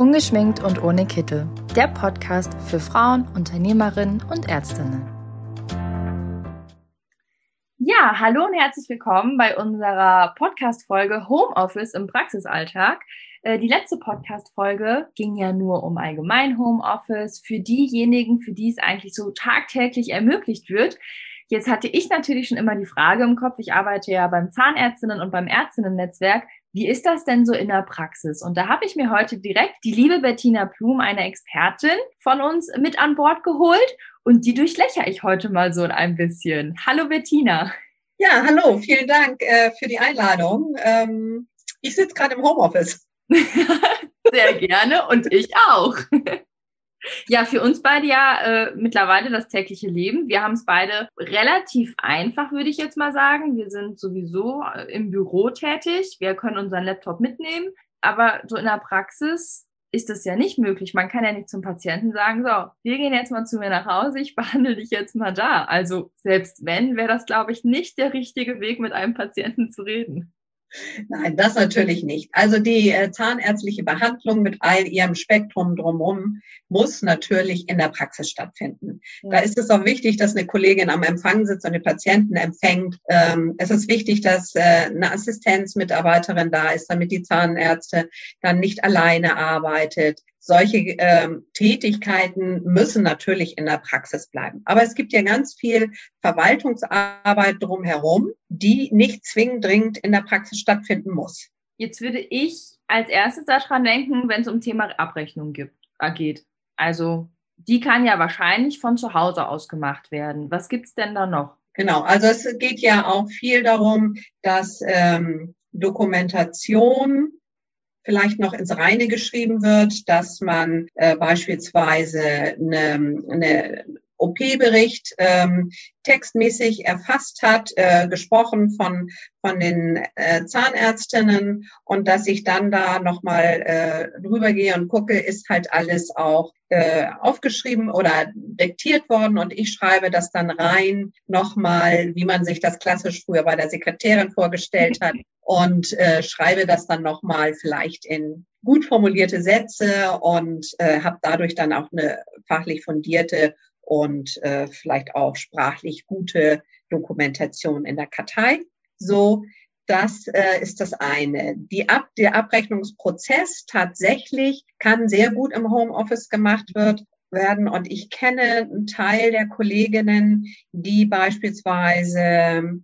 Ungeschminkt und ohne Kittel. Der Podcast für Frauen, Unternehmerinnen und Ärztinnen. Ja, hallo und herzlich willkommen bei unserer Podcast-Folge Homeoffice im Praxisalltag. Äh, die letzte Podcast-Folge ging ja nur um allgemein Homeoffice für diejenigen, für die es eigentlich so tagtäglich ermöglicht wird. Jetzt hatte ich natürlich schon immer die Frage im Kopf, ich arbeite ja beim Zahnärztinnen und beim Ärztinnen-Netzwerk, wie ist das denn so in der Praxis? Und da habe ich mir heute direkt die liebe Bettina Plum, eine Expertin von uns, mit an Bord geholt. Und die durchlöcher ich heute mal so ein bisschen. Hallo Bettina. Ja, hallo, vielen Dank äh, für die Einladung. Ähm, ich sitze gerade im Homeoffice. Sehr gerne und ich auch. Ja, für uns beide ja äh, mittlerweile das tägliche Leben. Wir haben es beide relativ einfach, würde ich jetzt mal sagen. Wir sind sowieso äh, im Büro tätig. Wir können unseren Laptop mitnehmen. Aber so in der Praxis ist das ja nicht möglich. Man kann ja nicht zum Patienten sagen, so, wir gehen jetzt mal zu mir nach Hause, ich behandle dich jetzt mal da. Also selbst wenn, wäre das, glaube ich, nicht der richtige Weg, mit einem Patienten zu reden. Nein, das natürlich nicht. Also die äh, zahnärztliche Behandlung mit all ihrem Spektrum drumherum muss natürlich in der Praxis stattfinden. Ja. Da ist es auch wichtig, dass eine Kollegin am Empfang sitzt und den Patienten empfängt. Ähm, es ist wichtig, dass äh, eine Assistenzmitarbeiterin da ist, damit die Zahnärzte dann nicht alleine arbeitet solche ähm, Tätigkeiten müssen natürlich in der Praxis bleiben. Aber es gibt ja ganz viel Verwaltungsarbeit drumherum, die nicht zwingend dringend in der Praxis stattfinden muss. Jetzt würde ich als erstes daran denken, wenn es um Thema Abrechnung gibt, äh, geht. Also die kann ja wahrscheinlich von zu Hause aus gemacht werden. Was gibt's denn da noch? Genau, also es geht ja auch viel darum, dass ähm, Dokumentation vielleicht noch ins Reine geschrieben wird, dass man äh, beispielsweise eine, eine OP-Bericht ähm, textmäßig erfasst hat, äh, gesprochen von, von den äh, Zahnärztinnen und dass ich dann da nochmal äh, drüber gehe und gucke, ist halt alles auch äh, aufgeschrieben oder diktiert worden. Und ich schreibe das dann rein nochmal, wie man sich das klassisch früher bei der Sekretärin vorgestellt hat und äh, schreibe das dann nochmal vielleicht in gut formulierte Sätze und äh, habe dadurch dann auch eine fachlich fundierte und äh, vielleicht auch sprachlich gute Dokumentation in der Kartei. So, das äh, ist das eine. Die Ab der Abrechnungsprozess tatsächlich kann sehr gut im Homeoffice gemacht wird, werden. Und ich kenne einen Teil der Kolleginnen, die beispielsweise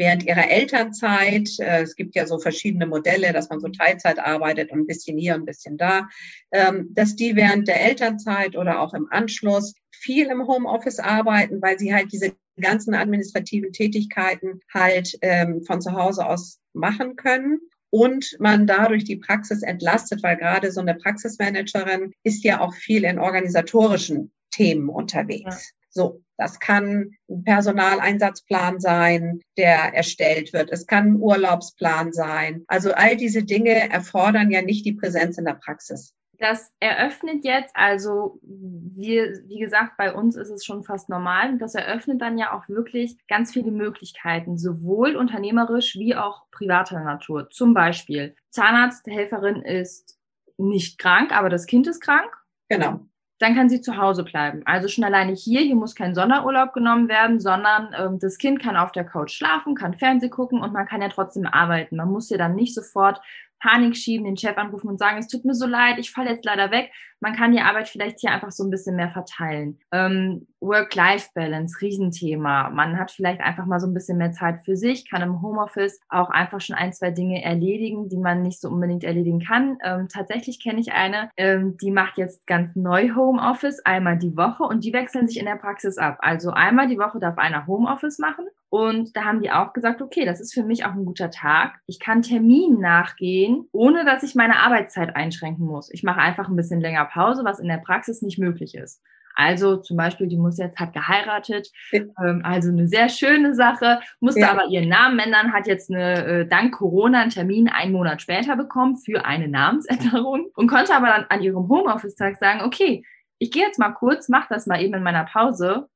während ihrer Elternzeit, äh, es gibt ja so verschiedene Modelle, dass man so Teilzeit arbeitet und ein bisschen hier und ein bisschen da, ähm, dass die während der Elternzeit oder auch im Anschluss viel im Homeoffice arbeiten, weil sie halt diese ganzen administrativen Tätigkeiten halt ähm, von zu Hause aus machen können. Und man dadurch die Praxis entlastet, weil gerade so eine Praxismanagerin ist ja auch viel in organisatorischen Themen unterwegs. So, das kann ein Personaleinsatzplan sein, der erstellt wird. Es kann ein Urlaubsplan sein. Also all diese Dinge erfordern ja nicht die Präsenz in der Praxis. Das eröffnet jetzt, also wir, wie gesagt, bei uns ist es schon fast normal. Und das eröffnet dann ja auch wirklich ganz viele Möglichkeiten, sowohl unternehmerisch wie auch privater Natur. Zum Beispiel, Zahnarzthelferin ist nicht krank, aber das Kind ist krank. Genau dann kann sie zu Hause bleiben. Also schon alleine hier, hier muss kein Sonderurlaub genommen werden, sondern ähm, das Kind kann auf der Couch schlafen, kann Fernseh gucken und man kann ja trotzdem arbeiten. Man muss ja dann nicht sofort Panik schieben, den Chef anrufen und sagen, es tut mir so leid, ich falle jetzt leider weg. Man kann die Arbeit vielleicht hier einfach so ein bisschen mehr verteilen. Ähm, Work-Life-Balance, Riesenthema. Man hat vielleicht einfach mal so ein bisschen mehr Zeit für sich, kann im Homeoffice auch einfach schon ein, zwei Dinge erledigen, die man nicht so unbedingt erledigen kann. Ähm, tatsächlich kenne ich eine, ähm, die macht jetzt ganz neu Homeoffice, einmal die Woche und die wechseln sich in der Praxis ab. Also einmal die Woche darf einer Homeoffice machen und da haben die auch gesagt, okay, das ist für mich auch ein guter Tag. Ich kann Terminen nachgehen, ohne dass ich meine Arbeitszeit einschränken muss. Ich mache einfach ein bisschen länger Pause, was in der Praxis nicht möglich ist. Also zum Beispiel, die muss jetzt hat geheiratet, ähm, also eine sehr schöne Sache, musste ja. aber ihren Namen ändern, hat jetzt eine äh, dank Corona einen Termin einen Monat später bekommen für eine Namensänderung und konnte aber dann an ihrem Homeoffice-Tag sagen, okay, ich gehe jetzt mal kurz, mach das mal eben in meiner Pause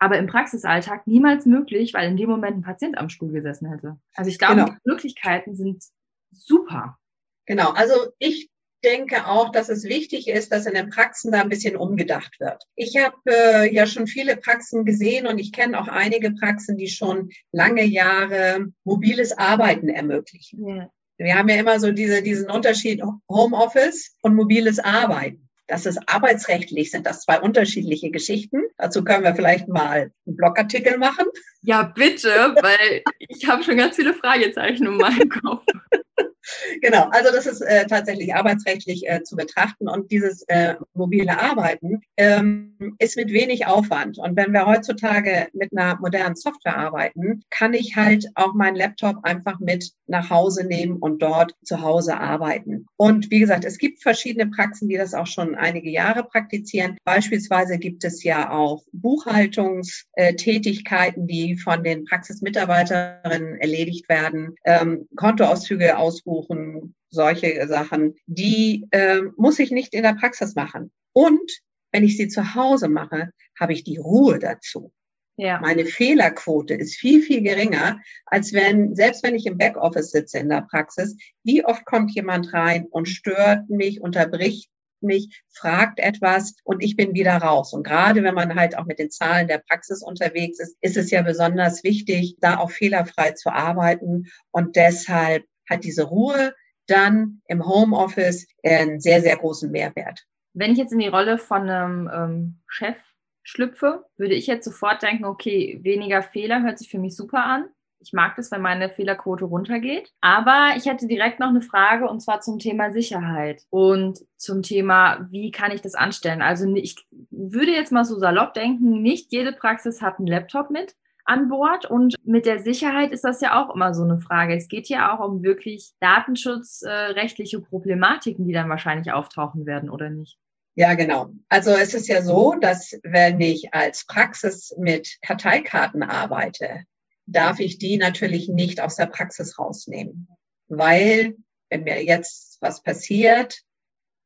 aber im Praxisalltag niemals möglich, weil in dem Moment ein Patient am Stuhl gesessen hätte. Also ich glaube, genau. die Möglichkeiten sind super. Genau, also ich denke auch, dass es wichtig ist, dass in den Praxen da ein bisschen umgedacht wird. Ich habe äh, ja schon viele Praxen gesehen und ich kenne auch einige Praxen, die schon lange Jahre mobiles Arbeiten ermöglichen. Ja. Wir haben ja immer so diese, diesen Unterschied Homeoffice und mobiles Arbeiten. Das ist arbeitsrechtlich, sind das zwei unterschiedliche Geschichten. Dazu können wir vielleicht mal einen Blogartikel machen. Ja, bitte, weil ich habe schon ganz viele Fragezeichen um meinen Kopf. genau, also das ist äh, tatsächlich arbeitsrechtlich äh, zu betrachten und dieses äh, mobile Arbeiten ähm, ist mit wenig Aufwand. Und wenn wir heutzutage mit einer modernen Software arbeiten, kann ich halt auch meinen Laptop einfach mit nach Hause nehmen und dort zu Hause arbeiten. Und wie gesagt, es gibt verschiedene Praxen, die das auch schon einige Jahre praktizieren. Beispielsweise gibt es ja auch Buchhaltungstätigkeiten, die von den Praxismitarbeiterinnen erledigt werden, ähm, Kontoauszüge ausbuchen suchen, solche Sachen, die äh, muss ich nicht in der Praxis machen. Und wenn ich sie zu Hause mache, habe ich die Ruhe dazu. Ja. Meine Fehlerquote ist viel, viel geringer, als wenn, selbst wenn ich im Backoffice sitze in der Praxis, wie oft kommt jemand rein und stört mich, unterbricht mich, fragt etwas und ich bin wieder raus. Und gerade wenn man halt auch mit den Zahlen der Praxis unterwegs ist, ist es ja besonders wichtig, da auch fehlerfrei zu arbeiten. Und deshalb hat diese Ruhe dann im Homeoffice einen sehr, sehr großen Mehrwert. Wenn ich jetzt in die Rolle von einem ähm, Chef schlüpfe, würde ich jetzt sofort denken, okay, weniger Fehler hört sich für mich super an. Ich mag das, wenn meine Fehlerquote runtergeht. Aber ich hätte direkt noch eine Frage und zwar zum Thema Sicherheit und zum Thema, wie kann ich das anstellen? Also ich würde jetzt mal so salopp denken, nicht jede Praxis hat einen Laptop mit an Bord. Und mit der Sicherheit ist das ja auch immer so eine Frage. Es geht ja auch um wirklich datenschutzrechtliche Problematiken, die dann wahrscheinlich auftauchen werden, oder nicht? Ja, genau. Also es ist ja so, dass wenn ich als Praxis mit Karteikarten arbeite, darf ich die natürlich nicht aus der Praxis rausnehmen. Weil, wenn mir jetzt was passiert,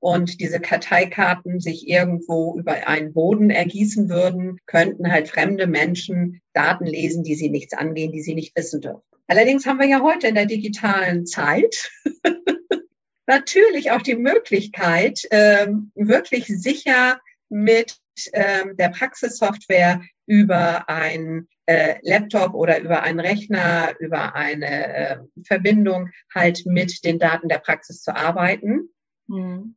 und diese Karteikarten sich irgendwo über einen Boden ergießen würden, könnten halt fremde Menschen Daten lesen, die sie nichts angehen, die sie nicht wissen dürfen. Allerdings haben wir ja heute in der digitalen Zeit natürlich auch die Möglichkeit, ähm, wirklich sicher mit ähm, der Praxissoftware über ein äh, Laptop oder über einen Rechner, über eine äh, Verbindung halt mit den Daten der Praxis zu arbeiten. Mhm.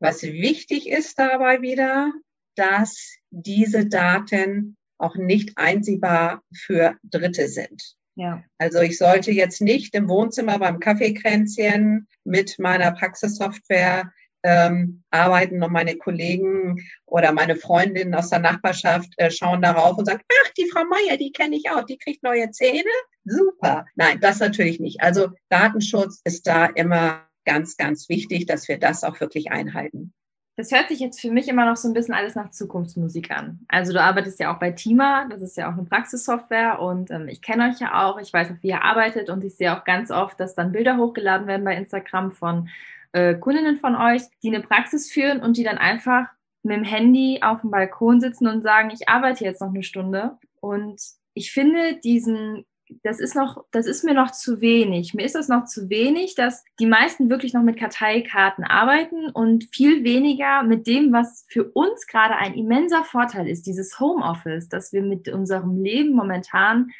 Was wichtig ist dabei wieder, dass diese Daten auch nicht einsehbar für Dritte sind. Ja. Also ich sollte jetzt nicht im Wohnzimmer beim Kaffeekränzchen mit meiner Praxissoftware ähm, arbeiten und meine Kollegen oder meine Freundinnen aus der Nachbarschaft äh, schauen darauf und sagen, ach, die Frau Meier, die kenne ich auch, die kriegt neue Zähne. Super. Nein, das natürlich nicht. Also Datenschutz ist da immer ganz, ganz wichtig, dass wir das auch wirklich einhalten. Das hört sich jetzt für mich immer noch so ein bisschen alles nach Zukunftsmusik an. Also du arbeitest ja auch bei Tima, das ist ja auch eine Praxissoftware und ähm, ich kenne euch ja auch, ich weiß auch, wie ihr arbeitet und ich sehe auch ganz oft, dass dann Bilder hochgeladen werden bei Instagram von äh, Kundinnen von euch, die eine Praxis führen und die dann einfach mit dem Handy auf dem Balkon sitzen und sagen, ich arbeite jetzt noch eine Stunde. Und ich finde diesen das ist noch, das ist mir noch zu wenig. Mir ist das noch zu wenig, dass die meisten wirklich noch mit Karteikarten arbeiten und viel weniger mit dem, was für uns gerade ein immenser Vorteil ist, dieses Homeoffice, dass wir mit unserem Leben momentan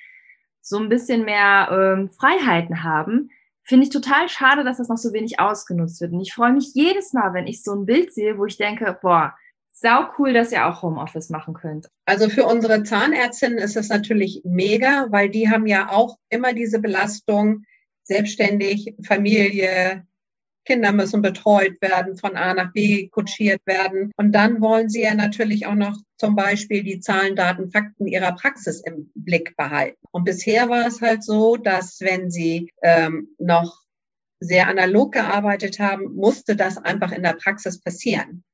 so ein bisschen mehr ähm, Freiheiten haben. Finde ich total schade, dass das noch so wenig ausgenutzt wird. Und ich freue mich jedes Mal, wenn ich so ein Bild sehe, wo ich denke, boah, sau cool, dass ihr auch Homeoffice machen könnt. Also für unsere Zahnärztinnen ist es natürlich mega, weil die haben ja auch immer diese Belastung, selbstständig, Familie, Kinder müssen betreut werden, von A nach B kutschiert werden. Und dann wollen sie ja natürlich auch noch zum Beispiel die Zahlen, Daten, Fakten ihrer Praxis im Blick behalten. Und bisher war es halt so, dass wenn sie ähm, noch sehr analog gearbeitet haben, musste das einfach in der Praxis passieren.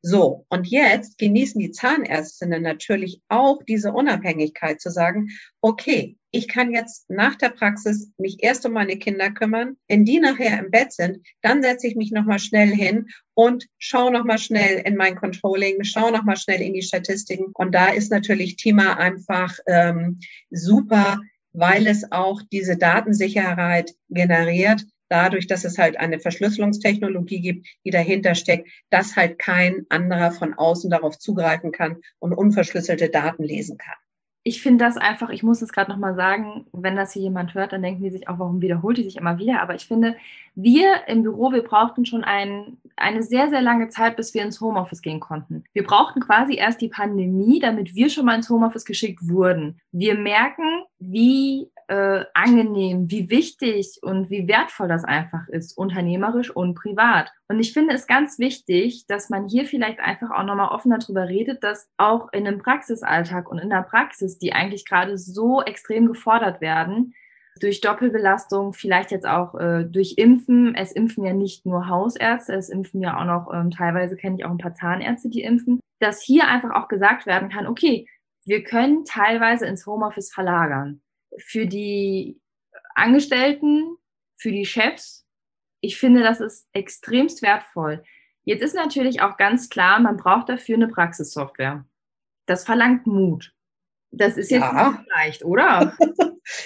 So, und jetzt genießen die Zahnärztinnen natürlich auch diese Unabhängigkeit zu sagen, okay, ich kann jetzt nach der Praxis mich erst um meine Kinder kümmern. Wenn die nachher im Bett sind, dann setze ich mich nochmal schnell hin und schaue nochmal schnell in mein Controlling, schaue nochmal schnell in die Statistiken. Und da ist natürlich Thema einfach ähm, super, weil es auch diese Datensicherheit generiert, dadurch, dass es halt eine Verschlüsselungstechnologie gibt, die dahinter steckt, dass halt kein anderer von außen darauf zugreifen kann und unverschlüsselte Daten lesen kann ich finde das einfach, ich muss es gerade nochmal sagen, wenn das hier jemand hört, dann denken die sich auch, warum wiederholt die sich immer wieder? Aber ich finde, wir im Büro, wir brauchten schon ein, eine sehr, sehr lange Zeit, bis wir ins Homeoffice gehen konnten. Wir brauchten quasi erst die Pandemie, damit wir schon mal ins Homeoffice geschickt wurden. Wir merken, wie äh, angenehm, wie wichtig und wie wertvoll das einfach ist, unternehmerisch und privat. Und ich finde es ganz wichtig, dass man hier vielleicht einfach auch nochmal offener darüber redet, dass auch in einem Praxisalltag und in der Praxis, die eigentlich gerade so extrem gefordert werden, durch Doppelbelastung, vielleicht jetzt auch äh, durch Impfen. Es impfen ja nicht nur Hausärzte, es impfen ja auch noch, ähm, teilweise kenne ich auch ein paar Zahnärzte, die impfen, dass hier einfach auch gesagt werden kann, okay, wir können teilweise ins Homeoffice verlagern für die Angestellten, für die Chefs. Ich finde, das ist extremst wertvoll. Jetzt ist natürlich auch ganz klar, man braucht dafür eine Praxissoftware. Das verlangt Mut. Das ist jetzt ja. nicht leicht, oder?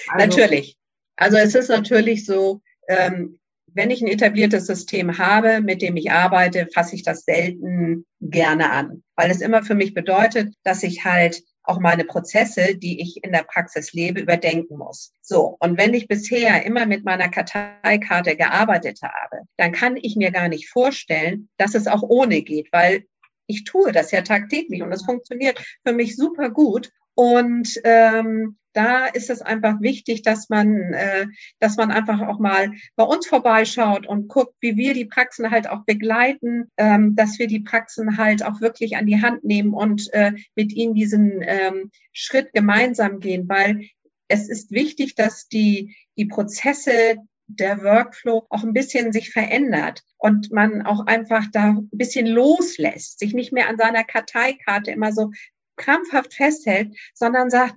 Also, natürlich. Also es ist natürlich so, ähm, wenn ich ein etabliertes System habe, mit dem ich arbeite, fasse ich das selten gerne an, weil es immer für mich bedeutet, dass ich halt auch meine Prozesse, die ich in der Praxis lebe, überdenken muss. So, und wenn ich bisher immer mit meiner Karteikarte gearbeitet habe, dann kann ich mir gar nicht vorstellen, dass es auch ohne geht, weil ich tue das ja tagtäglich und es funktioniert für mich super gut. Und ähm, da ist es einfach wichtig, dass man, äh, dass man einfach auch mal bei uns vorbeischaut und guckt, wie wir die Praxen halt auch begleiten, ähm, dass wir die Praxen halt auch wirklich an die Hand nehmen und äh, mit ihnen diesen ähm, Schritt gemeinsam gehen, weil es ist wichtig, dass die, die Prozesse der Workflow auch ein bisschen sich verändert und man auch einfach da ein bisschen loslässt, sich nicht mehr an seiner Karteikarte immer so krampfhaft festhält, sondern sagt,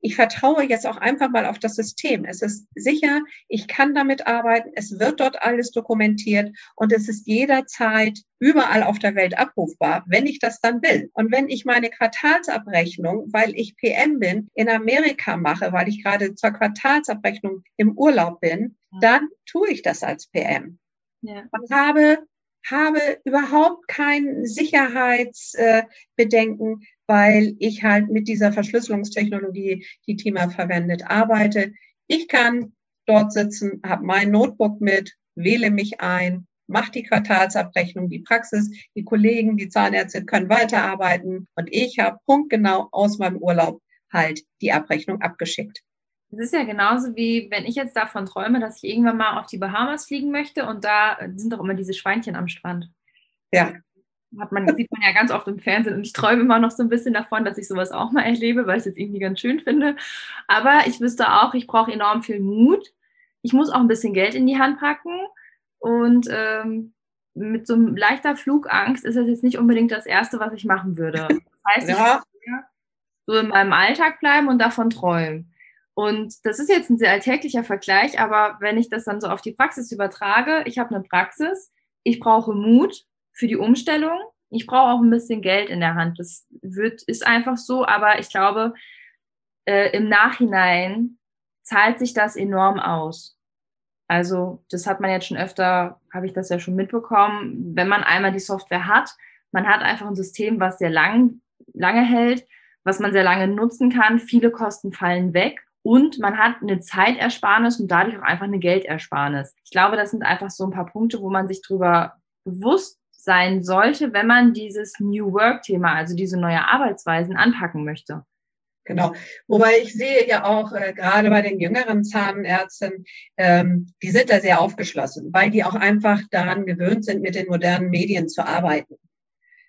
ich vertraue jetzt auch einfach mal auf das System. Es ist sicher, ich kann damit arbeiten, es wird dort alles dokumentiert und es ist jederzeit überall auf der Welt abrufbar, wenn ich das dann will. Und wenn ich meine Quartalsabrechnung, weil ich PM bin, in Amerika mache, weil ich gerade zur Quartalsabrechnung im Urlaub bin, dann tue ich das als PM. Ja. Und habe habe überhaupt kein Sicherheitsbedenken, weil ich halt mit dieser Verschlüsselungstechnologie, die Thema verwendet, arbeite. Ich kann dort sitzen, habe mein Notebook mit, wähle mich ein, mache die Quartalsabrechnung, die Praxis, die Kollegen, die Zahnärzte können weiterarbeiten und ich habe punktgenau aus meinem Urlaub halt die Abrechnung abgeschickt. Das ist ja genauso wie, wenn ich jetzt davon träume, dass ich irgendwann mal auf die Bahamas fliegen möchte und da sind doch immer diese Schweinchen am Strand. Ja hat man, sieht man ja ganz oft im Fernsehen und ich träume immer noch so ein bisschen davon, dass ich sowas auch mal erlebe, weil ich es irgendwie ganz schön finde. Aber ich wüsste auch, ich brauche enorm viel Mut. Ich muss auch ein bisschen Geld in die Hand packen und ähm, mit so einem leichter Flugangst ist das jetzt nicht unbedingt das Erste, was ich machen würde. Das heißt, ja. ich würde so in meinem Alltag bleiben und davon träumen. Und das ist jetzt ein sehr alltäglicher Vergleich, aber wenn ich das dann so auf die Praxis übertrage, ich habe eine Praxis, ich brauche Mut, für die Umstellung. Ich brauche auch ein bisschen Geld in der Hand. Das wird, ist einfach so, aber ich glaube, äh, im Nachhinein zahlt sich das enorm aus. Also, das hat man jetzt schon öfter, habe ich das ja schon mitbekommen. Wenn man einmal die Software hat, man hat einfach ein System, was sehr lang, lange hält, was man sehr lange nutzen kann. Viele Kosten fallen weg und man hat eine Zeitersparnis und dadurch auch einfach eine Geldersparnis. Ich glaube, das sind einfach so ein paar Punkte, wo man sich drüber bewusst sein sollte, wenn man dieses New Work-Thema, also diese neue Arbeitsweisen anpacken möchte. Genau. Wobei ich sehe ja auch äh, gerade bei den jüngeren Zahnärzten, ähm, die sind da sehr aufgeschlossen, weil die auch einfach daran gewöhnt sind, mit den modernen Medien zu arbeiten.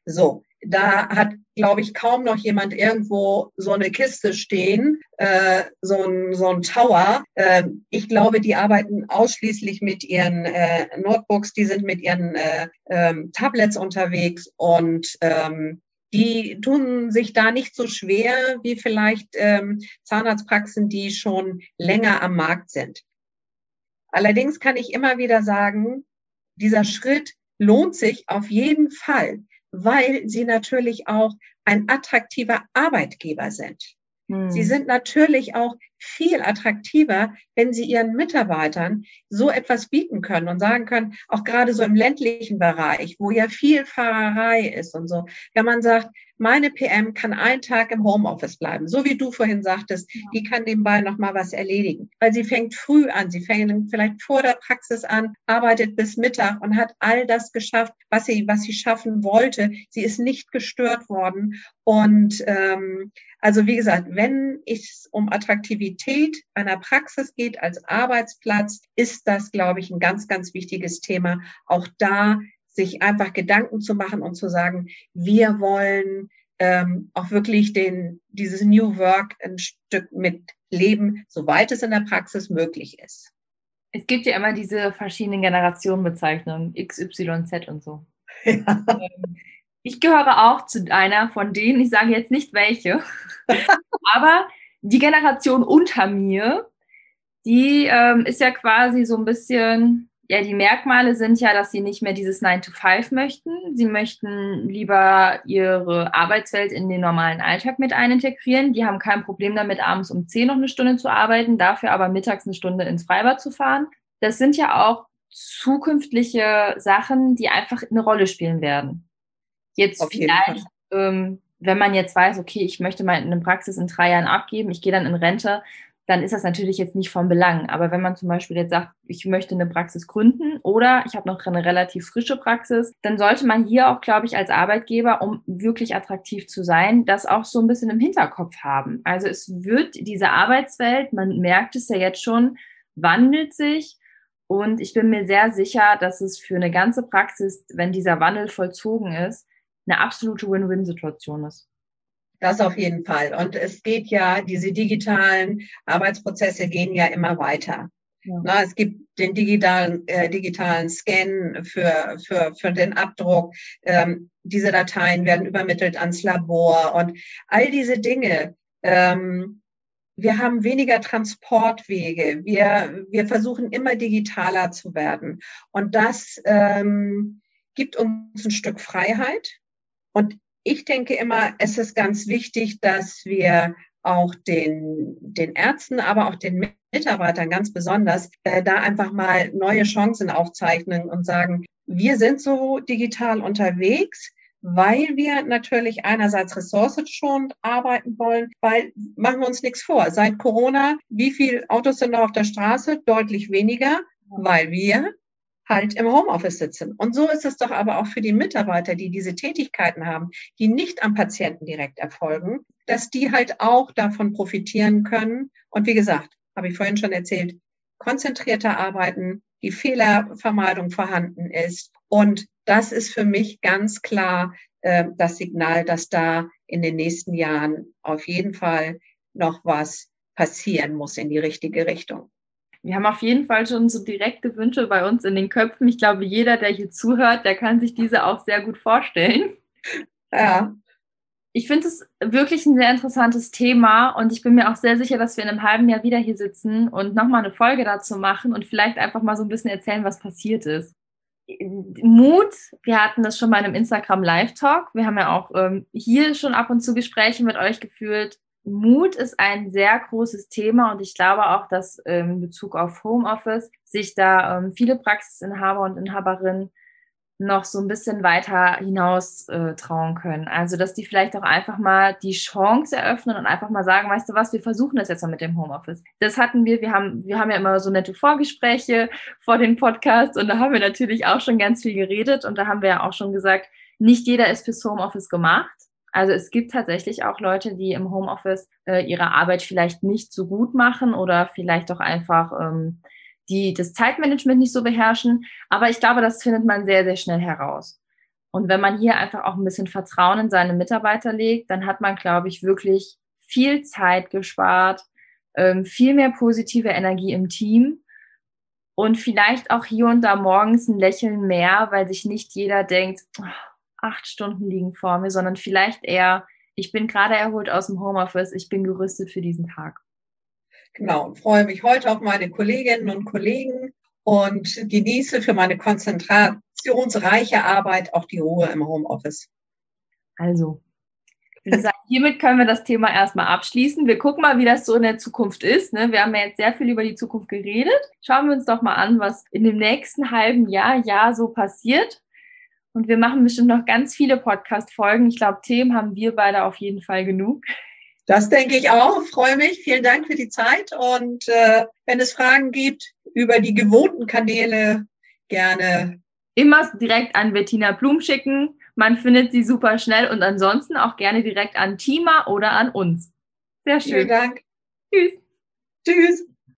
So, da hat, glaube ich, kaum noch jemand irgendwo so eine Kiste stehen, äh, so, ein, so ein Tower. Äh, ich glaube, die arbeiten ausschließlich mit ihren äh, Notebooks, die sind mit ihren äh, ähm, Tablets unterwegs und ähm, die tun sich da nicht so schwer wie vielleicht ähm, Zahnarztpraxen, die schon länger am Markt sind. Allerdings kann ich immer wieder sagen, dieser Schritt lohnt sich auf jeden Fall weil sie natürlich auch ein attraktiver Arbeitgeber sind. Hm. Sie sind natürlich auch viel attraktiver, wenn sie ihren Mitarbeitern so etwas bieten können und sagen können, auch gerade so im ländlichen Bereich, wo ja viel Fahrerei ist und so, wenn man sagt, meine PM kann einen Tag im Homeoffice bleiben, so wie du vorhin sagtest, die kann nebenbei noch mal was erledigen, weil sie fängt früh an, sie fängt vielleicht vor der Praxis an, arbeitet bis Mittag und hat all das geschafft, was sie was sie schaffen wollte. Sie ist nicht gestört worden und ähm, also wie gesagt, wenn es um Attraktivität einer Praxis geht als Arbeitsplatz, ist das, glaube ich, ein ganz, ganz wichtiges Thema. Auch da sich einfach Gedanken zu machen und zu sagen, wir wollen ähm, auch wirklich den, dieses New Work ein Stück mit leben, soweit es in der Praxis möglich ist. Es gibt ja immer diese verschiedenen Generationenbezeichnungen, X, Y, Z und so. Ja. Ähm, ich gehöre auch zu einer von denen, ich sage jetzt nicht welche, aber die Generation unter mir, die ähm, ist ja quasi so ein bisschen, ja, die Merkmale sind ja, dass sie nicht mehr dieses 9 to 5 möchten. Sie möchten lieber ihre Arbeitswelt in den normalen Alltag mit einintegrieren. Die haben kein Problem damit, abends um 10 noch eine Stunde zu arbeiten, dafür aber mittags eine Stunde ins Freibad zu fahren. Das sind ja auch zukünftige Sachen, die einfach eine Rolle spielen werden. Jetzt Auf vielleicht, ähm, wenn man jetzt weiß, okay, ich möchte mal eine Praxis in drei Jahren abgeben, ich gehe dann in Rente, dann ist das natürlich jetzt nicht von Belang. Aber wenn man zum Beispiel jetzt sagt, ich möchte eine Praxis gründen oder ich habe noch eine relativ frische Praxis, dann sollte man hier auch, glaube ich, als Arbeitgeber, um wirklich attraktiv zu sein, das auch so ein bisschen im Hinterkopf haben. Also es wird diese Arbeitswelt, man merkt es ja jetzt schon, wandelt sich. Und ich bin mir sehr sicher, dass es für eine ganze Praxis, wenn dieser Wandel vollzogen ist, eine absolute Win-Win-Situation ist. Das auf jeden Fall. Und es geht ja, diese digitalen Arbeitsprozesse gehen ja immer weiter. Ja. Na, es gibt den digitalen, äh, digitalen Scan für, für, für den Abdruck. Ähm, diese Dateien werden übermittelt ans Labor und all diese Dinge. Ähm, wir haben weniger Transportwege. Wir, wir versuchen immer digitaler zu werden. Und das ähm, gibt uns ein Stück Freiheit. Und ich denke immer, es ist ganz wichtig, dass wir auch den, den Ärzten, aber auch den Mitarbeitern ganz besonders äh, da einfach mal neue Chancen aufzeichnen und sagen, wir sind so digital unterwegs, weil wir natürlich einerseits ressourcenschonend arbeiten wollen, weil machen wir uns nichts vor. Seit Corona, wie viele Autos sind noch auf der Straße? Deutlich weniger, weil wir halt im Homeoffice sitzen. Und so ist es doch aber auch für die Mitarbeiter, die diese Tätigkeiten haben, die nicht am Patienten direkt erfolgen, dass die halt auch davon profitieren können. Und wie gesagt, habe ich vorhin schon erzählt, konzentrierter arbeiten, die Fehlervermeidung vorhanden ist. Und das ist für mich ganz klar äh, das Signal, dass da in den nächsten Jahren auf jeden Fall noch was passieren muss in die richtige Richtung. Wir haben auf jeden Fall schon so direkte Wünsche bei uns in den Köpfen. Ich glaube, jeder, der hier zuhört, der kann sich diese auch sehr gut vorstellen. Ja. Ich finde es wirklich ein sehr interessantes Thema und ich bin mir auch sehr sicher, dass wir in einem halben Jahr wieder hier sitzen und nochmal eine Folge dazu machen und vielleicht einfach mal so ein bisschen erzählen, was passiert ist. Mut, wir hatten das schon mal in einem Instagram Live Talk. Wir haben ja auch ähm, hier schon ab und zu Gespräche mit euch geführt. Mut ist ein sehr großes Thema und ich glaube auch, dass ähm, in Bezug auf Homeoffice sich da ähm, viele Praxisinhaber und Inhaberinnen noch so ein bisschen weiter hinaus äh, trauen können. Also, dass die vielleicht auch einfach mal die Chance eröffnen und einfach mal sagen, weißt du was, wir versuchen das jetzt mal mit dem Homeoffice. Das hatten wir, wir haben, wir haben ja immer so nette Vorgespräche vor den Podcasts und da haben wir natürlich auch schon ganz viel geredet und da haben wir ja auch schon gesagt, nicht jeder ist fürs Homeoffice gemacht. Also es gibt tatsächlich auch Leute, die im Homeoffice äh, ihre Arbeit vielleicht nicht so gut machen oder vielleicht auch einfach ähm, die das Zeitmanagement nicht so beherrschen. Aber ich glaube, das findet man sehr, sehr schnell heraus. Und wenn man hier einfach auch ein bisschen Vertrauen in seine Mitarbeiter legt, dann hat man, glaube ich, wirklich viel Zeit gespart, ähm, viel mehr positive Energie im Team und vielleicht auch hier und da morgens ein Lächeln mehr, weil sich nicht jeder denkt, oh, acht Stunden liegen vor mir, sondern vielleicht eher, ich bin gerade erholt aus dem Homeoffice, ich bin gerüstet für diesen Tag. Genau, und freue mich heute auf meine Kolleginnen und Kollegen und genieße für meine konzentrationsreiche Arbeit auch die Ruhe im Homeoffice. Also, Sagen, hiermit können wir das Thema erstmal abschließen. Wir gucken mal, wie das so in der Zukunft ist. Ne? Wir haben ja jetzt sehr viel über die Zukunft geredet. Schauen wir uns doch mal an, was in dem nächsten halben Jahr, Jahr so passiert. Und wir machen bestimmt noch ganz viele Podcast-Folgen. Ich glaube, Themen haben wir beide auf jeden Fall genug. Das denke ich auch. Freue mich. Vielen Dank für die Zeit. Und äh, wenn es Fragen gibt über die gewohnten Kanäle, gerne. Immer direkt an Bettina Blum schicken. Man findet sie super schnell und ansonsten auch gerne direkt an Tima oder an uns. Sehr schön. Vielen Dank. Tschüss. Tschüss.